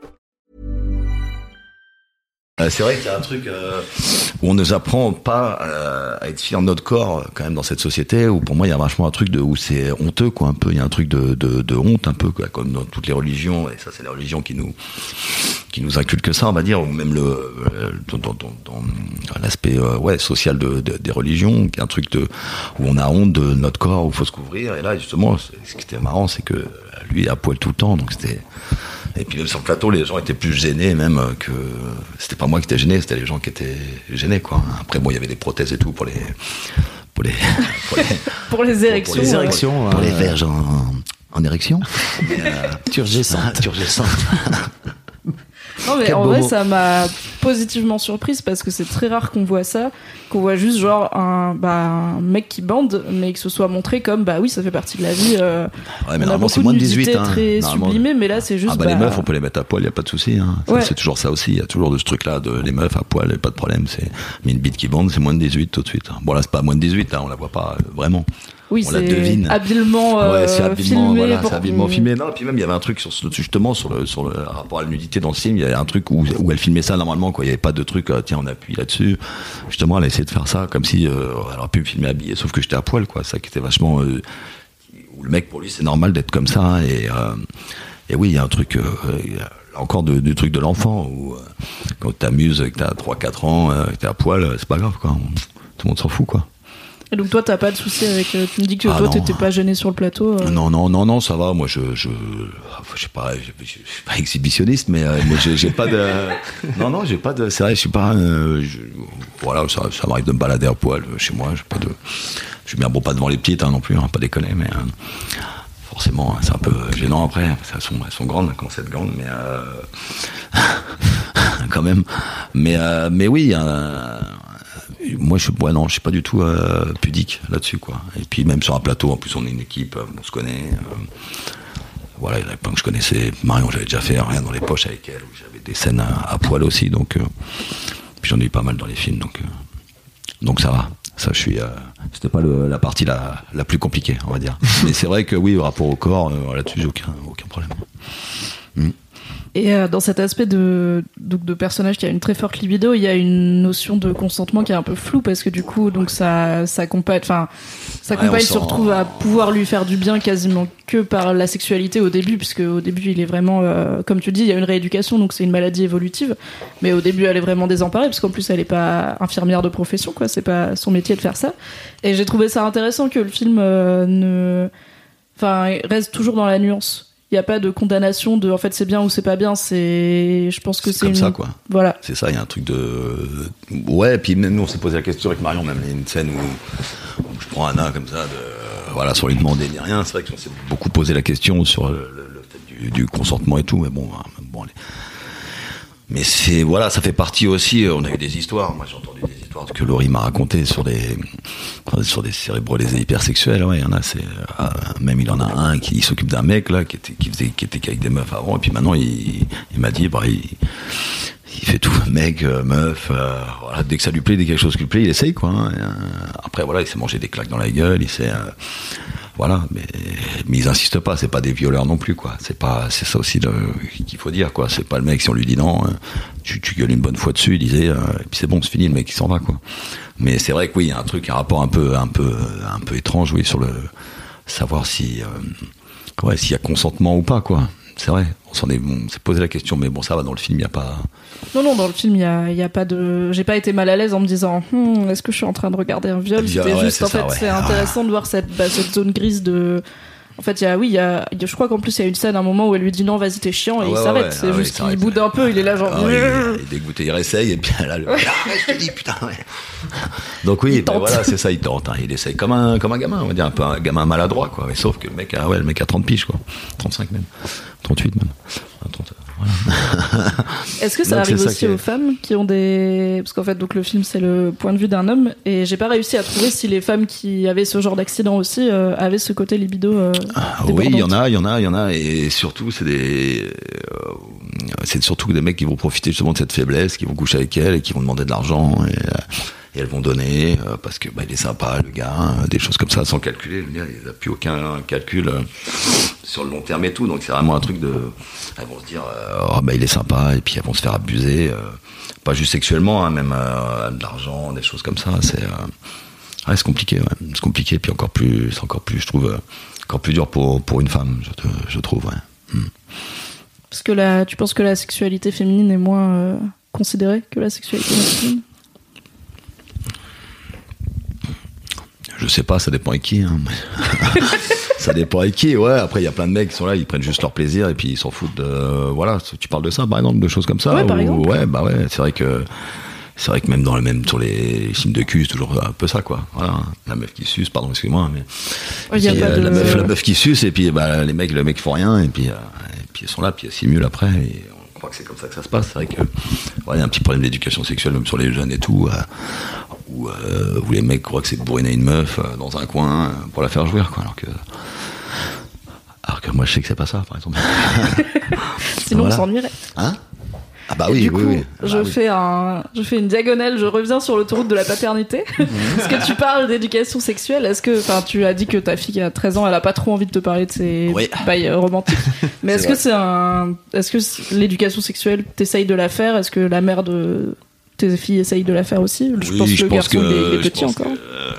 Euh, c'est vrai qu'il y a un truc euh, où on nous apprend pas euh, à être fier de notre corps quand même dans cette société où pour moi il y a vachement un truc où c'est honteux quoi un peu. Il y a un truc de, honte un peu comme dans toutes les religions et ça c'est les religions qui nous qui nous inculquent ça on va dire ou même le euh, dans, dans, dans- dans l'aspect euh, ouais social de, de- des religions qui est un truc de où on a honte de notre corps où il faut se couvrir et là justement ce qui était marrant c'est que lui il est à poil tout le temps donc c'était et puis même sur le plateau, les gens étaient plus gênés même euh, que c'était pas moi qui étais gêné, c'était les gens qui étaient gênés quoi. Après bon, il y avait des prothèses et tout pour les pour les pour les, Pour les érections. pour les euh, érections, pour les verges en, en érection, turgescentes, turgescentes. Non, mais Quel en vrai, mot. ça m'a positivement surprise parce que c'est très rare qu'on voit ça, qu'on voit juste genre un, bah, un mec qui bande, mais que ce soit montré comme bah oui, ça fait partie de la vie. euh, Ouais, mais normalement c'est moins de nudité 18 hein. très Normalement, sublimée, mais là c'est juste. Ah bah, les meufs, on peut les mettre à poil, y a pas de souci. Hein. Ouais. C'est toujours ça aussi. Il y a toujours de ce truc-là de les meufs à poil, pas de problème. C'est mais une bite qui bande, c'est moins de 18 tout de suite. Bon là, c'est pas moins de 18, hein, on la voit pas euh, vraiment. Oui, on la c'est devine. habilement euh, ouais, c'est habilement, filmé. voilà, pour c'est habilement filmé. Non, et puis même il y avait un truc sur ce- justement sur le sur le rapport à la nudité dans le film. Il y avait un truc où où elle filmait ça normalement quoi. Il y avait pas de truc. euh, tiens, on appuie là-dessus. Justement, elle a essayé de faire ça comme si euh, elle aurait pu me filmer habillée, sauf que j'étais à poil quoi. Ça qui était vachement. euh, où le mec pour lui c'est normal d'être comme ça hein, et euh, et oui il y a un truc encore de- du truc de l'enfant où quand t'amuses que t'as 3-4 ans que t'es à poil c'est pas grave quoi tout le monde s'en fout quoi Et donc toi, t'as pas de souci avec. euh, tu me dis que Ah, toi, t'étais pas gêné sur le plateau. euh. Non, non, non, non, ça va. Moi, je, je, je sais pas, je, suis pas exhibitionniste, mais, euh, j'ai pas de, non, non, j'ai pas de, c'est vrai, je suis pas, euh, je- voilà, ça, ça m'arrive de me balader à poil chez moi. J'ai pas de, je suis bien bon pas devant les petites, hein, non plus, hein, pas déconner, mais forcément, hein, c'est un peu gênant après. sont, elles sont grandes, elles commencent à être grandes, mais euh, quand même. Mais, mais oui. Euh, moi, je, ouais, non, je suis pas du tout euh, pudique là-dessus, quoi. Et puis même sur un plateau, en plus, on est une équipe, euh, on se connaît. euh, voilà, il y en plein que je connaissais. Marion, j'avais déjà fait rien dans les poches avec elle, où j'avais des scènes à, à poil aussi, donc. euh, puis j'en ai eu pas mal dans les films, donc. donc ça va. Ça, je suis. C'était pas le- la partie la, la plus compliquée, on va dire. Mais c'est vrai que oui, au rapport au corps, là-dessus, j'ai aucun, aucun problème. Et euh, dans cet aspect de, donc de personnage qui a une très forte libido, il y a une notion de consentement qui est un peu floue parce que du coup, donc ça, sa compagne, enfin, sa Ouais, compagne se retrouve à pouvoir lui faire du bien quasiment que par la sexualité au début, puisque au début il est vraiment, euh, comme tu dis, il y a une rééducation, donc c'est une maladie évolutive. Mais au début, elle est vraiment désemparée parce qu'en plus, elle est pas infirmière de profession, quoi. C'est pas son métier de faire ça. Et j'ai trouvé ça intéressant que le film euh, ne, enfin, reste toujours dans la nuance. Il n'y a pas de condamnation de en fait c'est bien ou c'est pas bien. C'est, je pense que C'est comme une... ça, quoi. Voilà. C'est ça, il y a un truc de. Ouais, puis même nous, on s'est posé la question avec Marion, même il y a une scène où, où je prends un nain comme ça, de, voilà, sans lui demander ni rien. C'est vrai qu'on s'est beaucoup posé la question sur le, fait du, du consentement et tout, mais bon, hein, bon allez. Mais c'est voilà, ça fait partie aussi. euh, On a eu des histoires. Moi, j'ai entendu des histoires que Laurie m'a racontées sur des sur des cérébrolésés hypersexuels. Ouais, il y en a. C'est euh, même il en a un qui s'occupe d'un mec là qui était qui faisait qui était des meufs avant et puis maintenant il, m'a dit bah il, fait tout mec euh, meuf euh, dès que ça lui plaît dès a quelque chose qui lui plaît il essaye quoi hein. Après voilà il s'est mangé des claques dans la gueule il s'est voilà mais mais ils insistent pas c'est pas des violeurs non plus quoi. C'est pas c'est ça aussi qu'il faut dire quoi. C'est pas le mec si on lui dit non euh, tu, tu gueules une bonne fois dessus il disait euh, et puis c'est bon c'est fini le mec il s'en va quoi. Mais c'est vrai que oui il y a un truc un rapport un peu un peu un peu étrange oui sur le savoir si euh, s'il y a consentement ou pas quoi c'est vrai on s'en est s'est posé la question mais bon ça va dans le film il y a pas Non, non, dans le film, il y a, il y a pas de. J'ai pas été mal à l'aise en me disant, Hmm, est-ce que je suis en train de regarder un viol? C'était ouais, juste, c'est en ça, fait, ouais. c'est intéressant de voir cette, bah, cette zone grise de. En fait, il y a, oui, il y a, il je crois qu'en plus, il y a une scène à un moment où elle lui dit non, vas-y, t'es chiant, et Ah il ouais, s'arrête. ouais, c'est ah ouais, juste il qu'il boude ouais. un peu, il est là, genre. Ah oui, il est dégoûté, il réessaye et puis là, le arrête, je te dis, putain, ouais. Donc oui, Il ben voilà, c'est ça, il tente. hein. Il essaye comme un, comme un gamin, on va dire, un peu un gamin maladroit, quoi. Mais sauf que le mec a, ouais, le mec a 30 piges, quoi. 35 même. 38 même. 30, Est-ce que ça Donc, arrive ça aussi est- aux femmes qui ont des parce qu'en fait donc le film c'est le point de vue d'un homme et j'ai pas réussi à trouver si les femmes qui avaient ce genre d'accident aussi euh, avaient ce côté libido. euh, Ah oui, il y en a, il y en a, il y en a, et surtout, c'est des, euh, c'est surtout des mecs qui vont profiter justement de cette faiblesse, qui vont coucher avec elle et qui vont demander de l'argent et, euh, et elles vont donner euh, parce que bah, il est sympa, le gars, hein, des choses comme ça, sans calculer. Je veux dire, il n'a plus aucun calcul euh, sur le long terme et tout, donc c'est vraiment un truc de, elles vont se dire, euh, oh, bah il est sympa, et puis elles vont se faire abuser, pas juste sexuellement, hein, même de l'argent, des choses comme ça. C'est Ouais, c'est compliqué, ouais. C'est compliqué, puis encore plus, encore plus, je trouve, encore plus dur pour, pour une femme, je, trouve, ouais. Parce que la, tu penses que la sexualité féminine est moins considérée que la sexualité masculine? Je sais pas, ça dépend avec qui, hein. ça dépend avec qui, ouais. Après, il y a plein de mecs qui sont là, ils prennent juste leur plaisir et puis ils s'en foutent de, voilà. Tu parles de ça, par exemple, de choses comme ça? Ouais, par exemple. Ouais, bah ouais, c'est vrai que, c'est vrai que même dans le même, sur les films de cul, c'est toujours un peu ça, quoi. Voilà. La meuf qui suce, pardon, excuse-moi, mais. Il y a Puis, pas euh, de- la, meuf, la meuf qui suce et puis bah, les mecs, le mec font rien et puis, euh, et puis ils sont là, puis ils simulent après et on croit que c'est comme ça que ça se passe. C'est vrai que ouais, il y a un petit problème d'éducation sexuelle même sur les jeunes et tout, euh, où, euh, où les mecs croient que c'est bourriner une meuf euh, dans un coin euh, pour la faire jouir, quoi. Alors que, alors que moi je sais que c'est pas ça, par exemple. Sinon Voilà. on s'ennuierait. Hein? Ah bah oui, du oui, coup, oui. je Bah oui. fais un, je fais une diagonale, je reviens sur l'autoroute de la paternité. Parce que tu parles d'éducation sexuelle. Est-ce que, enfin, tu as dit que ta fille qui a 13 ans, elle a pas trop envie de te parler de ses Oui. bails romantiques. Mais est-ce que vrai. c'est un, est-ce que l'éducation sexuelle, t'essayes de la faire? Est-ce que la mère de tes filles essaye de la faire aussi Je Oui, pense que le pense garçon que- est, petit encore. euh,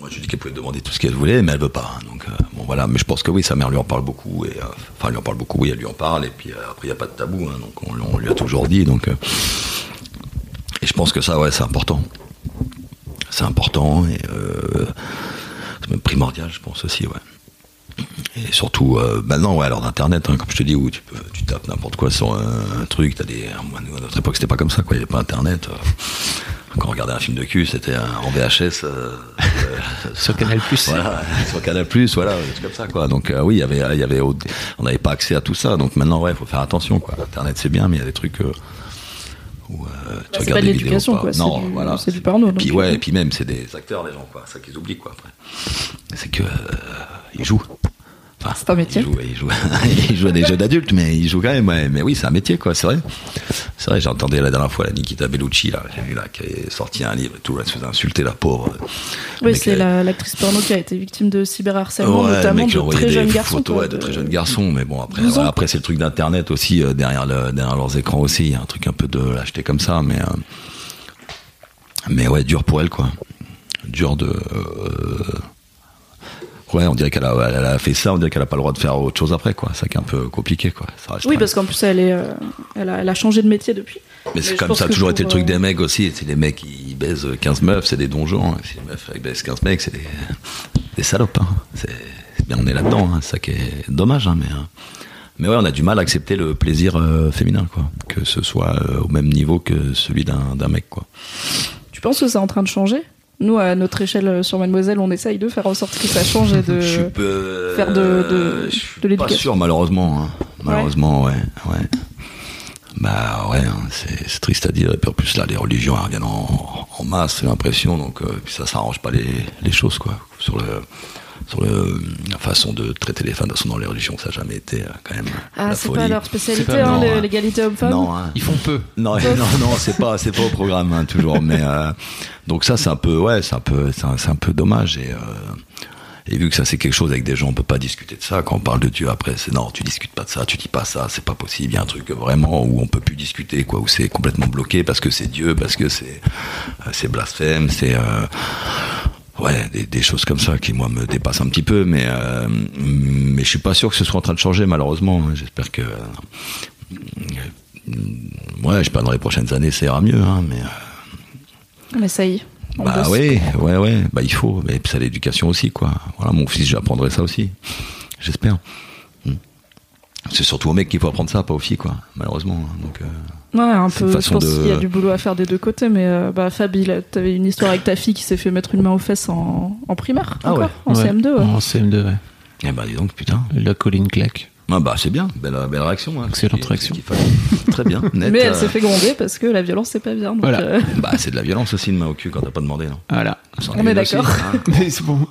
moi, je dit qu'elle pouvait demander tout ce qu'elle voulait, mais elle veut pas. hein. Donc, euh, bon, voilà. Mais je pense que oui, sa mère lui en parle beaucoup. Et, euh, enfin, elle lui en parle beaucoup, oui, elle lui en parle. Et puis, euh, après, il n'y a pas de tabou. hein. donc, on, on lui a toujours dit. Donc, et je pense que ça, ouais, c'est important. C'est important. Et c'est même primordial, je pense aussi, ouais. Et surtout, euh, maintenant, ouais, l'heure d'Internet, hein, comme je te dis, où tu, peux, tu tapes n'importe quoi sur un, truc, t'as des. À notre époque, c'était pas comme ça, quoi. Il n'y avait pas Internet. euh, quand on regardait un film de cul, c'était en VHS. euh, Sur Canal Plus. voilà, sur Canal voilà, des trucs comme ça, quoi. Donc, euh, oui, il y avait, il y avait, au- on n'avait pas accès à tout ça. Donc maintenant, ouais, il faut faire attention, quoi. Internet, c'est bien, mais il y a des trucs où euh, tu Bah, c'est regardes pas de des vidéos l'éducation, quoi, c'est Non, du- voilà. c'est du porno, Et puis, ouais, euh. et puis même, c'est des acteurs, les gens, quoi. C'est ça qu'ils oublient, quoi, après. C'est que, euh, ils jouent. Enfin, C'est un métier. Ils jouent, ils jouent, ils jouent à des jeux d'adultes, mais ils jouent quand même, ouais. Mais oui, c'est un métier, quoi, c'est vrai. C'est vrai, j'entendais la dernière fois la Nikita Bellucci, là, j'ai vu, là, qui avait sorti un livre et tout, elle se faisait insulter, la pauvre. Le Oui, c'est euh, la- l'actrice porno qui a été victime de cyberharcèlement, Ouais, notamment il de très jeunes garçons. photos, quoi, ouais, de très jeunes garçons, mais bon, après, 12 ans. voilà, après c'est le truc d'internet aussi, euh, derrière, le, derrière leurs écrans aussi, il y a un truc un peu de l'acheter comme ça, mais, euh, mais ouais, dur pour elle, quoi. Dur de. euh, ouais, on dirait qu'elle a, elle a fait ça, on dirait qu'elle a pas le droit de faire autre chose après, quoi. C'est ça qui est un peu compliqué, quoi. Ça Oui, parce qu'en plus, elle, est, euh, elle, a, elle a changé de métier depuis. mais c'est comme ça a toujours été le truc euh, des mecs aussi. C'est les mecs qui baisent 15 meufs, c'est des donjons. Si les meufs elles baisent 15 mecs, c'est des, des salopes. hein. C'est c'est bien, on est là-dedans. hein. C'est ça qui est dommage. hein, mais, mais ouais, on a du mal à accepter le plaisir euh, féminin, quoi. Que ce soit euh, au même niveau que celui d'un d'un mec, quoi. Tu penses que c'est en train de changer? Nous, à notre échelle euh, sur Mademoiselle, on essaye de faire en sorte que ça change et de. je suis peu, faire de- de- je suis de pas l'éducation. sûr, malheureusement. hein. Malheureusement, ouais, ouais. Bah ouais, hein, c'est triste à dire. Et puis en plus là, les religions elles reviennent en, en masse, j'ai l'impression. Donc euh, puis ça, ça arrange pas les, les choses, quoi. Sur le sur le, la façon de traiter les femmes, de toute façon, dans les religions, ça n'a jamais été euh, quand même Ah, c'est pas leur spécialité, hein, hein. l'égalité homme-femme Non, hein. Ils font peu. Non, non, non, c'est pas, c'est pas au programme hein, toujours. Mais euh, donc ça, c'est un peu, ouais, c'est un peu, c'est un, peu dommage. Et, euh, et vu que ça, c'est quelque chose avec des gens, on peut pas discuter de ça. Quand on parle de Dieu, après, c'est non, tu discutes pas de ça, tu dis pas ça, c'est pas possible. Il y a un truc vraiment où on peut plus discuter, quoi, où c'est complètement bloqué parce que c'est Dieu, parce que c'est, euh, c'est blasphème, c'est. Euh, Ouais, des, des choses comme ça qui moi me dépassent un petit peu, mais euh, mais je suis pas sûr que ce soit en train de changer malheureusement. J'espère que euh, ouais, je sais pas dans les prochaines années ça ira mieux, hein, mais euh, On essaye. On bah bosse. oui, ouais, ouais, bah il faut, mais puis ça l'éducation aussi quoi. Voilà, mon fils j'apprendrai ça aussi, j'espère. Hmm. C'est surtout aux mecs qu'il faut apprendre ça, pas aux filles quoi, malheureusement. Donc euh, Ouais, un peu. Je pense de- qu'il y a du boulot à faire des deux côtés, mais euh, bah, Fab, il a- t'avais une histoire avec ta fille qui s'est fait mettre une main aux fesses en, en primaire, Ah encore, ouais. en Ouais, CM2. ouais. En CM2, ouais. eh ben dis donc putain. La colline claque. Ah bah c'est bien, belle, belle réaction. Hein. Excellente réaction. Très bien, net. Mais elle euh, s'est fait gronder parce que la violence c'est pas bien. Donc, Voilà. euh, Bah c'est de la violence aussi, une main au cul quand t'as pas demandé. Non? Voilà. On est d'accord. hein. Mais c'est bon.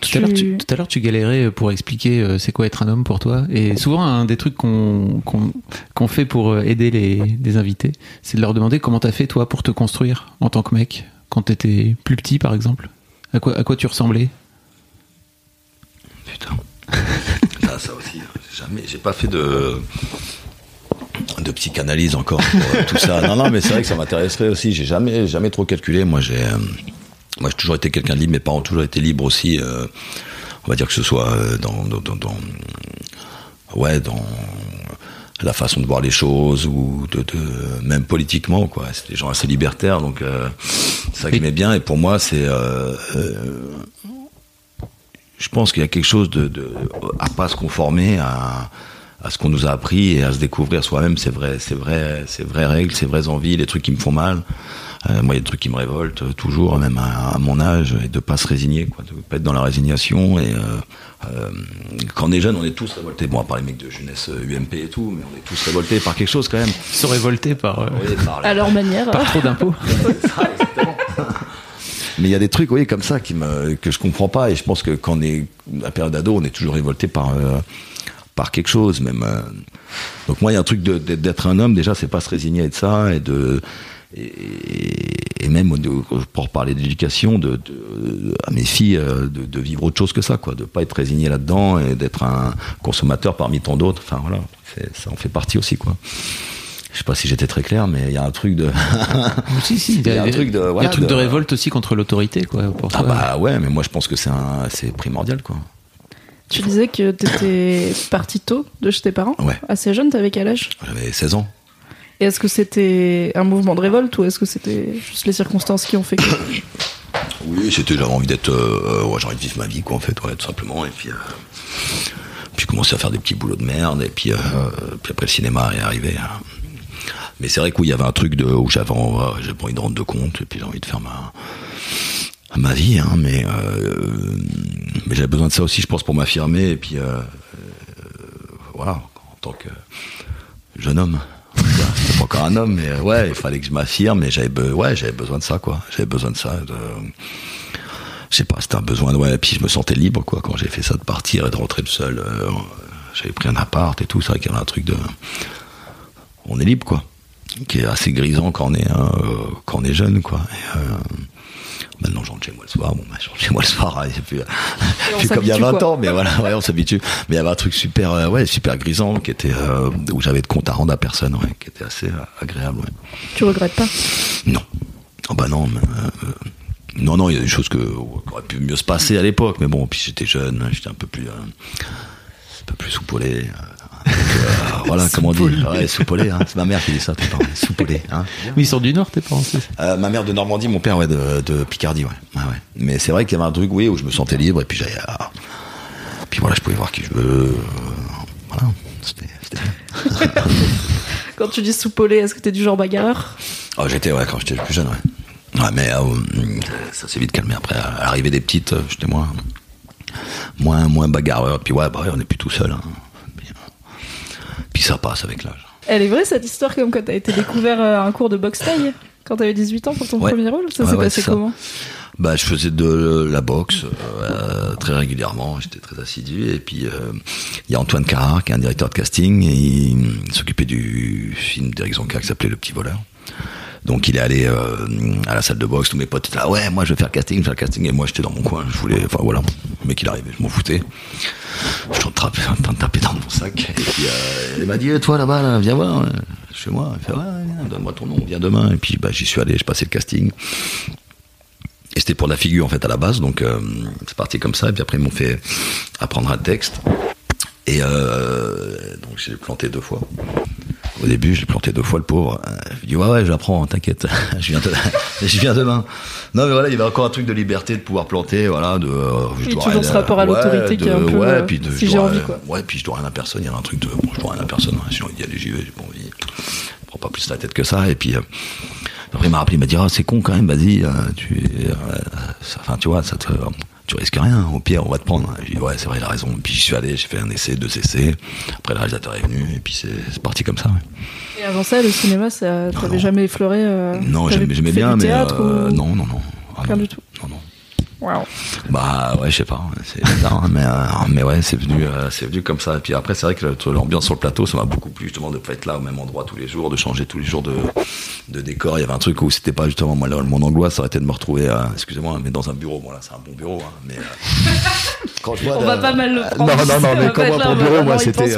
Tout à l'heure, tu, Tu- tout à l'heure, tu galérais pour expliquer euh, c'est quoi être un homme pour toi. Et souvent, un des trucs qu'on qu'on qu'on fait pour euh, aider les, les invités, c'est de leur demander comment t'as fait toi pour te construire en tant que mec quand t'étais plus petit, par exemple. À quoi, à quoi tu ressemblais? Putain. ça, ça aussi, j'ai jamais, j'ai pas fait de de psychanalyse encore pour euh, tout ça. Non, non, mais c'est vrai que ça m'intéresserait aussi. J'ai jamais, jamais trop calculé. Moi, j'ai, euh, moi, j'ai toujours été quelqu'un de libre. Mes parents ont toujours été libres aussi. euh, on va dire que ce soit euh, dans, dans, dans, dans- ouais, dans la façon de voir les choses ou de, de même politiquement, quoi. C'est des gens assez libertaires, donc euh, c'est ça que j'aimais bien. Et pour moi, c'est euh, je pense qu'il y a quelque chose de, de à pas se conformer à, à ce qu'on nous a appris et à se découvrir soi-même ses vraies, vraies, ses vraies règles, ses vraies envies, les trucs qui me font mal. Euh, moi, il y a des trucs qui me révoltent euh, toujours, même à, à mon âge, et de pas se résigner, quoi, de pas être dans la résignation. Et euh, euh, quand on est jeune, on est tous révoltés. Bon, à part les mecs de jeunesse UMP et tout, mais on est tous révoltés par quelque chose quand même. Se révolter par, euh, Oui, par la- à leur manière. par trop d'impôts. Mais il y a des trucs, oui, comme ça qui me, que je comprends pas. Et je pense que quand on est à la période ado, on est toujours révolté par, euh, par quelque chose, même. euh. Donc moi, il y a un truc d'être un homme. Déjà, c'est pas se résigner à être ça et de et, et même pour parler d'éducation, de, de- à mes filles, euh, de, de vivre autre chose que ça, quoi, de pas être résigné là-dedans et d'être un consommateur parmi tant d'autres. Enfin voilà, ça en fait partie aussi, quoi. Je sais pas si j'étais très clair, mais il y a un truc de. si, si, Il y a un truc de- il y a voilà, un truc de, de- révolte aussi contre l'autorité, quoi. Pour Ah toi. bah ouais, mais moi je pense que c'est un, c'est primordial, quoi. Tu disais que t'étais parti tôt de chez tes parents Ouais. Assez jeune, t'avais quel âge J'avais 16 ans. Est-ce que c'était un mouvement de révolte ou est-ce que c'était juste les circonstances qui ont fait que. Oui, c'était j'avais envie d'être, euh, j'ai envie de vivre ma vie, quoi, en fait, ouais, tout simplement. Et puis, euh, puis commencer à faire des petits boulots de merde. Et puis, euh, puis après le cinéma est arrivé. hein. Mais c'est vrai qu'il y avait un truc de où j'avais, pas envie de rendre de compte. Et puis j'ai envie de faire ma ma vie, hein, mais euh, mais j'avais besoin de ça aussi, je pense, pour m'affirmer. Et puis euh, euh, voilà, en tant que jeune homme. C'était pas encore un homme, mais ouais, il fallait que je m'affirme. Et j'avais, ouais, j'avais besoin de ça, quoi. J'avais besoin de ça. Je sais pas, c'était un besoin. Ouais, et puis je me sentais libre, quoi, quand j'ai fait ça de partir et de rentrer seul. euh, j'avais pris un appart et tout. C'est vrai qu'il y avait un truc de, on est libre, quoi, qui est assez grisant quand on est, euh, quand on est jeune, quoi. Euh, Maintenant, je rentre chez moi le soir. Bon, bah, je rentre chez moi le soir. hein, c'est plus, comme il y a s'habitue, 20 quoi. ans, mais voilà, ouais, on s'habitue. Mais il y avait un truc super, euh, ouais, super grisant, qui était euh, où j'avais de compte à rendre à personne, ouais, qui était assez euh, agréable. Ouais. Tu regrettes pas? Non. Oh bah non, mais, euh, non, non, il y a des choses que, qui auraient pu mieux se passer à l'époque, mais bon, puis j'étais jeune, j'étais un peu plus, un peu plus soupolé. Euh, donc, euh, voilà, comment on dit Ouais, soupolé, hein, c'est ma mère qui dit ça, tout le temps, soupolé. Hein. Mais ils sont du Nord, tes parents, ça? Euh, ma mère de Normandie, mon père ouais, de, de Picardie, ouais. ouais, ouais. Mais c'est vrai qu'il y avait un truc, oui, où je me sentais libre, et puis j'allais, à- puis voilà, je pouvais voir qui je veux. euh, voilà, c'était, bien. Quand tu dis soupolé, est-ce que t'es du genre bagarreur? Oh, j'étais, ouais, quand j'étais plus jeune, ouais. Ouais, mais euh, ça s'est vite calmé après. À l'arrivée des petites, j'étais moins, moins, moins bagarreur. Puis ouais, bah ouais, on n'est plus tout seul. hein. Puis, euh, ça passe avec l'âge. Elle est vraie cette histoire comme quand t'as été découvert euh, à un cours de boxe taille quand t'avais 18 ans pour ton Ouais. premier rôle Ça s'est ouais, passé comment? Bah, je faisais de la boxe euh, très régulièrement. J'étais très assidu. Et puis euh, il y a Antoine Carrard, qui est un directeur de casting, et il s'occupait du film d'Éric Zonka qui s'appelait Le Petit Voleur. Donc il est allé euh, à la salle de boxe, tous mes potes étaient là, ouais, moi je vais faire casting, je vais faire casting, et moi j'étais dans mon coin, je voulais, enfin voilà, le mec il arrivait, je m'en foutais. Je suis en train, en train de taper dans mon sac, et puis euh, il m'a dit, Eh, toi là-bas, là, viens voir, euh, chez moi, il fait, ouais, donne-moi ton nom, viens demain, et puis bah, j'y suis allé, je passais le casting. Et c'était pour la figure en fait à la base, donc euh, c'est parti comme ça. Et puis après ils m'ont fait apprendre un texte. Et euh, donc j'ai planté deux fois. Au début, j'ai planté deux fois le pauvre. Euh, Je lui dis ouais ouais, j'apprends, t'inquiète, je viens, de- je viens demain. Non mais voilà, il y avait encore un truc de liberté de pouvoir planter, voilà, de. euh, je Oui, dois toujours rien ce rapport à ouais, l'autorité qui est un peu, Ouais, euh, puis de, si je j'ai dois envie, rien- quoi. Ouais, puis je dois rien à personne. Il y avait un truc de bon, je dois rien à personne. hein, si j'ai envie d'y aller, j'y vais. J'ai pas envie. Je prends pas plus la tête que ça. Et puis. euh, après, il m'a rappelé, il m'a dit, ah, c'est con quand même, vas-y, euh, tu, enfin, tu vois, ça te, tu risques rien. Au pire, on va te prendre. J'ai dit, ouais, c'est vrai, il a raison. Puis j'y suis allé, j'ai fait un essai, deux essais. Après, le réalisateur est venu, et puis c'est parti comme ça. ouais. Et avant ça, le cinéma, ça t'avais jamais effleuré euh, Non, j'aimais bien, mais théâtre euh, ou- non, non, non. Ah, Rien non. du tout. Non, non. Bah ouais, je sais pas, c'est bizarre, hein, mais euh, mais ouais, c'est venu, euh, c'est venu comme ça. Et puis après, c'est vrai que l'ambiance sur le plateau, ça m'a beaucoup plu justement de pas être là au même endroit tous les jours, de changer tous les jours de de décor. Il y avait un truc où c'était pas justement moi là, mon angoisse, ça aurait été de me retrouver, euh, excusez-moi, mais dans un bureau. Bon là, c'est un bon bureau, hein, mais euh, quand je vois On va pas mal le prendre. Non, non, non, mais être moi là, pour on va bureau, moi c'était.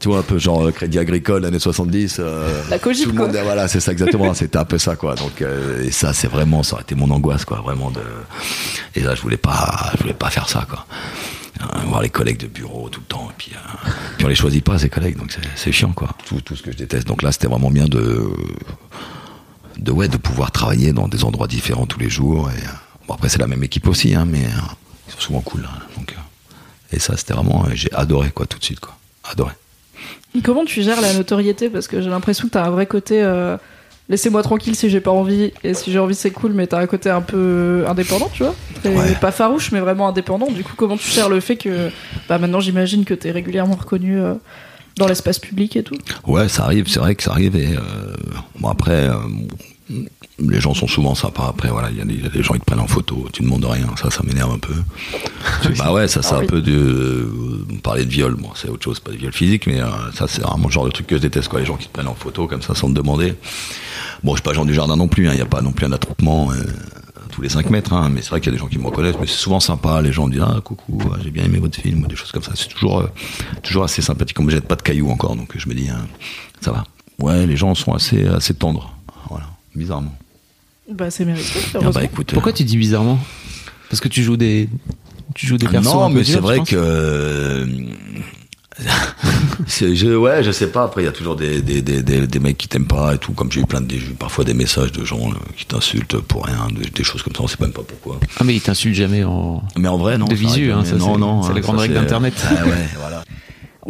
Tu vois un peu genre euh, Crédit Agricole années 70 euh, La Cogip, tout le quoi. monde voilà c'est ça exactement c'était un peu ça quoi. Donc euh, et ça c'est vraiment ça aurait été mon angoisse quoi vraiment de et là je voulais pas je voulais pas faire ça quoi. Euh, voir les collègues de bureau tout le temps et puis euh, puis on les choisit pas ces collègues donc c'est- chiant quoi. Tout tout ce que je déteste. Donc là c'était vraiment bien de de ouais de pouvoir travailler dans des endroits différents tous les jours et euh, bon après c'est la même équipe aussi hein mais ils sont souvent cool hein, donc et ça c'était vraiment j'ai adoré quoi tout de suite quoi. Adoré Comment tu gères la notoriété Parce que j'ai l'impression que t'as un vrai côté. euh, Laissez-moi tranquille si j'ai pas envie, et si j'ai envie c'est cool, mais t'as un côté un peu indépendant, tu vois Ouais. Pas farouche, mais vraiment indépendant. Du coup, comment tu gères le fait que. Bah maintenant, j'imagine que t'es régulièrement reconnu euh, dans l'espace public et tout? Ouais, ça arrive, c'est vrai que ça arrive. Et euh, bon après, les gens sont souvent sympas. Après, voilà, il y, a des- il y a des gens qui te prennent en photo, tu ne demandes rien. Ça, ça m'énerve un peu. bah ouais, ça, c'est Ah un oui. peu de euh, parler de viol. Bon, c'est autre chose, pas de viol physique, mais euh, ça, c'est vraiment le genre de truc que je déteste. Quoi, les gens qui te prennent en photo comme ça sans te demander. Bon, je suis pas Jean du Jardin non plus. hein, Il n'y a pas non plus un attroupement. euh, tous les 5 mètres, hein, mais c'est vrai qu'il y a des gens qui me reconnaissent, mais c'est souvent sympa, les gens disent ah coucou, ah, j'ai bien aimé votre film, ou des choses comme ça, c'est toujours, euh, toujours assez sympathique, comme je jette pas de cailloux encore, donc je me dis hein, ça va. Ouais, les gens sont assez, assez tendres, bizarrement. Bah, c'est mérité, Ah bah écoute, Pourquoi tu dis bizarrement? Parce que tu joues des tu joues des euh, persos non, mais c'est vrai que euh, je, ouais, je sais pas. Après, il y a toujours des, des, des, des, des mecs qui t'aiment pas et tout. Comme j'ai eu plein de, eu parfois des messages de gens euh, qui t'insultent pour rien, des, des choses comme ça. On sait même pas pourquoi. Ah mais ils t'insultent jamais en Mais en vrai, non. De visu, hein, ça, non, c'est- non. c'est la hein, grande ça, règle d'Internet. Ah ouais, voilà.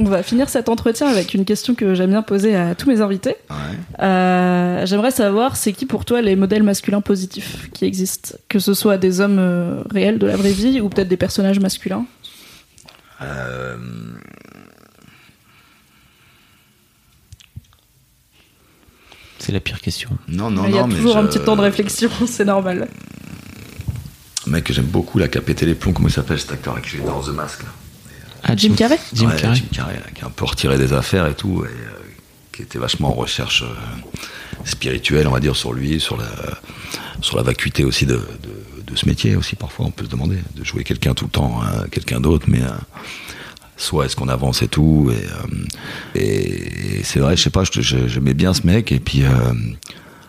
On va finir cet entretien avec une question que j'aime bien poser à tous mes invités. Ouais. Euh, J'aimerais savoir, c'est qui pour toi les modèles masculins positifs qui existent? Que ce soit des hommes euh, réels de la vraie vie ou peut-être des personnages masculins? Euh, C'est la pire question. non, non, Il y a non, mais toujours un je- petit temps de réflexion, c'est normal. Un mec que j'aime beaucoup, là, qui a pété les plombs, comment il s'appelle cet acteur qui joue dans The Mask là Ah, Jim Carrey Jim Ouais, Carrey. Jim Carrey, là, qui a un peu retiré des affaires et tout, et euh, qui était vachement en recherche euh, spirituelle, on va dire, sur lui, sur la, sur la vacuité aussi de, de, de ce métier aussi. Parfois, on peut se demander de jouer quelqu'un tout le temps, hein, quelqu'un d'autre, mais euh, soit est-ce qu'on avance et tout, et, euh, et, et c'est vrai, je sais pas, j'aimais bien ce mec, et puis.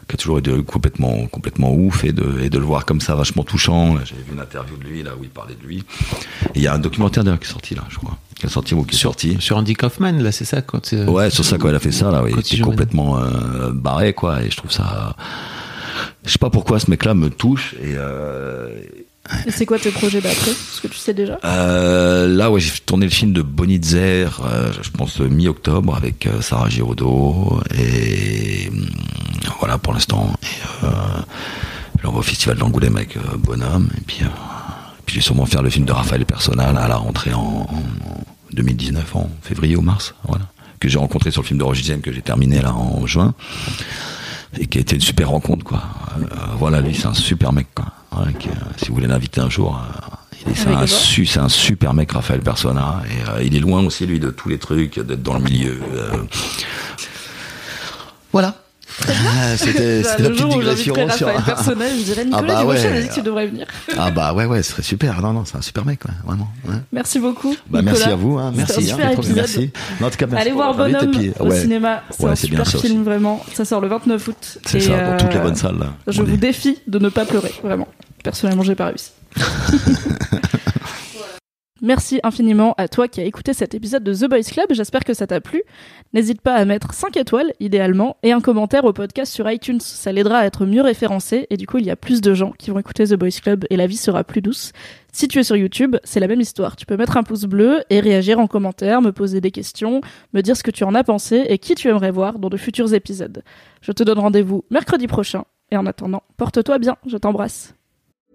Euh, qui a toujours été complètement complètement ouf et de et de le voir comme ça vachement touchant. J'avais vu une interview de lui là où il parlait de lui. Et il y a un documentaire d'ailleurs qui est sorti là je crois. Qui est sorti ou qui est sorti. Sur Andy Kaufman là, c'est ça quand c'est- Ouais, sur ça, quand elle a fait ça, là, oui, il il était complètement euh, barré, quoi, et je trouve ça. Je sais pas pourquoi ce mec-là me touche, et euh, Et c'est quoi tes projets d'après Est-ce que tu sais déjà? Euh, là, ouais, j'ai tourné le film de Bonitzer, euh, je pense euh, mi-octobre, avec euh, Sarah Giraudot, et hum, voilà pour l'instant. Et, là, on va au Festival d'Angoulême avec Bonhomme, et puis, puis je vais sûrement faire le film de Raphaël Personnal à la rentrée en, en 2019, en février ou mars, voilà. Que j'ai rencontré sur le film de Roger que j'ai terminé là en juin et qui a été une super rencontre quoi. Voilà, lui c'est un super mec quoi. Qui, euh, si vous voulez l'inviter un jour, euh, est, c'est, un, su- super mec, Raphaël Persona, et euh, il est loin aussi lui de tous les trucs, d'être dans le milieu. euh. Voilà. Ah, c'était, Bah, la petite digression j'inviterai sur. Raphaël Personnel, je dirais Nicolas bah Dubochet, ouais. que tu devrais venir. ah bah ouais ouais, ce serait super. Non non, c'est un super mec, ouais, vraiment. ouais. Merci beaucoup. Bah, Nicolas. merci à vous, hein, merci. hein, bien, merci. Non, en tout cas, merci Allez voir Bonhomme puis, au ouais. cinéma, c'est un bien super ça film aussi. vraiment. Ça sort le 29 août. C'est ça, dans toutes les bonnes salles. Je vous défie de ne pas pleurer, vraiment. Personnellement, j'ai pas réussi. Merci infiniment à toi qui as écouté cet épisode de The Boys Club. J'espère que ça t'a plu. N'hésite pas à mettre 5 étoiles, idéalement, et un commentaire au podcast sur iTunes. Ça l'aidera à être mieux référencé, et du coup, il y a plus de gens qui vont écouter The Boys Club, et la vie sera plus douce. Si tu es sur YouTube, c'est la même histoire. Tu peux mettre un pouce bleu et réagir en commentaire, me poser des questions, me dire ce que tu en as pensé et qui tu aimerais voir dans de futurs épisodes. Je te donne rendez-vous mercredi prochain, et en attendant, porte-toi bien, je t'embrasse.